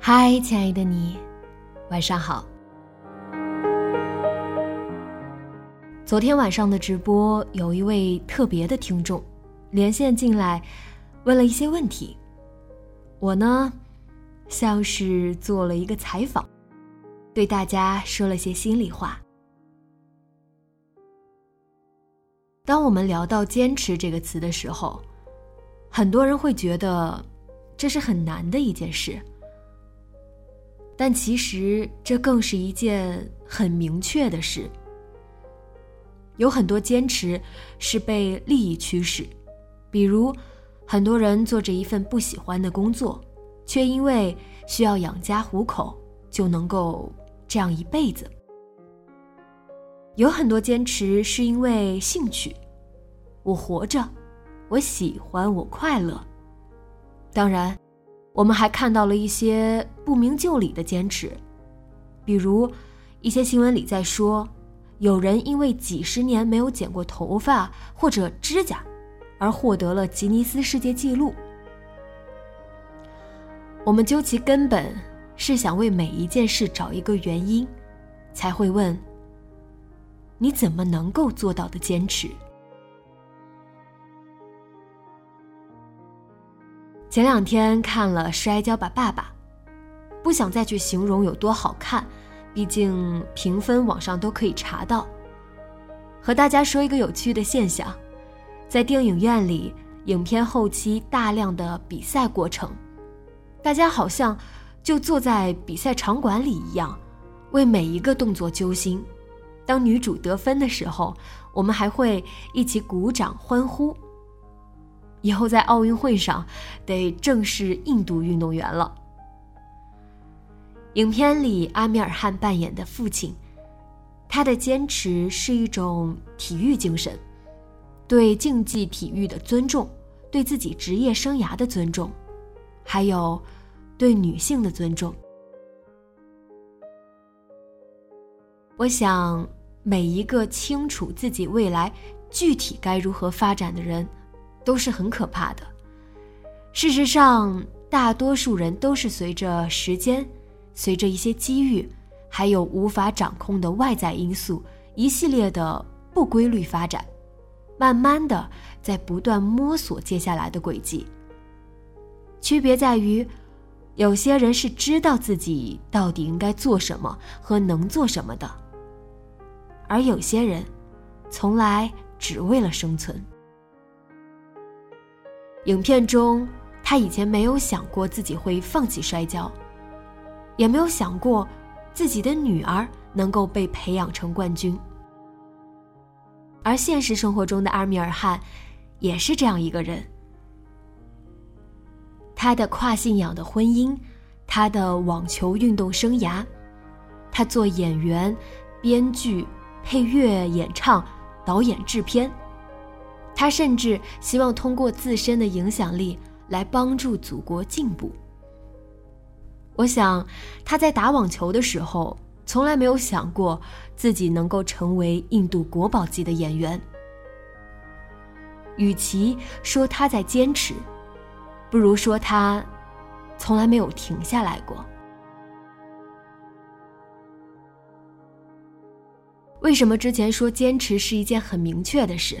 嗨，亲爱的你，晚上好。昨天晚上的直播，有一位特别的听众连线进来，问了一些问题。我呢，像是做了一个采访，对大家说了些心里话。当我们聊到“坚持”这个词的时候，很多人会觉得这是很难的一件事。但其实这更是一件很明确的事。有很多坚持是被利益驱使，比如很多人做着一份不喜欢的工作，却因为需要养家糊口，就能够这样一辈子。有很多坚持是因为兴趣，我活着，我喜欢，我快乐。当然。我们还看到了一些不明就里的坚持，比如一些新闻里在说，有人因为几十年没有剪过头发或者指甲，而获得了吉尼斯世界纪录。我们究其根本是想为每一件事找一个原因，才会问：你怎么能够做到的坚持？前两天看了《摔跤吧，爸爸》，不想再去形容有多好看，毕竟评分网上都可以查到。和大家说一个有趣的现象，在电影院里，影片后期大量的比赛过程，大家好像就坐在比赛场馆里一样，为每一个动作揪心。当女主得分的时候，我们还会一起鼓掌欢呼。以后在奥运会上，得正式印度运动员了。影片里阿米尔汗扮演的父亲，他的坚持是一种体育精神，对竞技体育的尊重，对自己职业生涯的尊重，还有对女性的尊重。我想，每一个清楚自己未来具体该如何发展的人。都是很可怕的。事实上，大多数人都是随着时间、随着一些机遇，还有无法掌控的外在因素，一系列的不规律发展，慢慢的在不断摸索接下来的轨迹。区别在于，有些人是知道自己到底应该做什么和能做什么的，而有些人，从来只为了生存。影片中，他以前没有想过自己会放弃摔跤，也没有想过自己的女儿能够被培养成冠军。而现实生活中的阿米尔汗，也是这样一个人。他的跨信仰的婚姻，他的网球运动生涯，他做演员、编剧、配乐、演唱、导演、制片。他甚至希望通过自身的影响力来帮助祖国进步。我想，他在打网球的时候，从来没有想过自己能够成为印度国宝级的演员。与其说他在坚持，不如说他从来没有停下来过。为什么之前说坚持是一件很明确的事？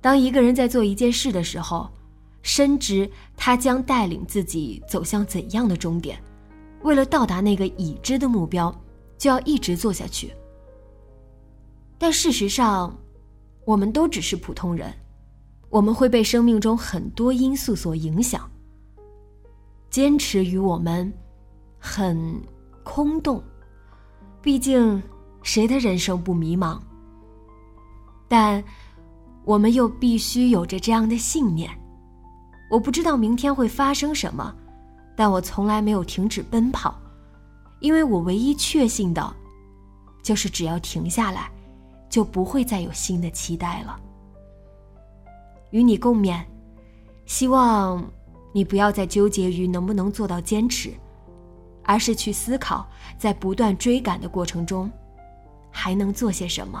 当一个人在做一件事的时候，深知他将带领自己走向怎样的终点。为了到达那个已知的目标，就要一直做下去。但事实上，我们都只是普通人，我们会被生命中很多因素所影响。坚持与我们很空洞，毕竟谁的人生不迷茫？但我们又必须有着这样的信念：我不知道明天会发生什么。但我从来没有停止奔跑，因为我唯一确信的，就是只要停下来，就不会再有新的期待了。与你共勉，希望你不要再纠结于能不能做到坚持，而是去思考，在不断追赶的过程中，还能做些什么。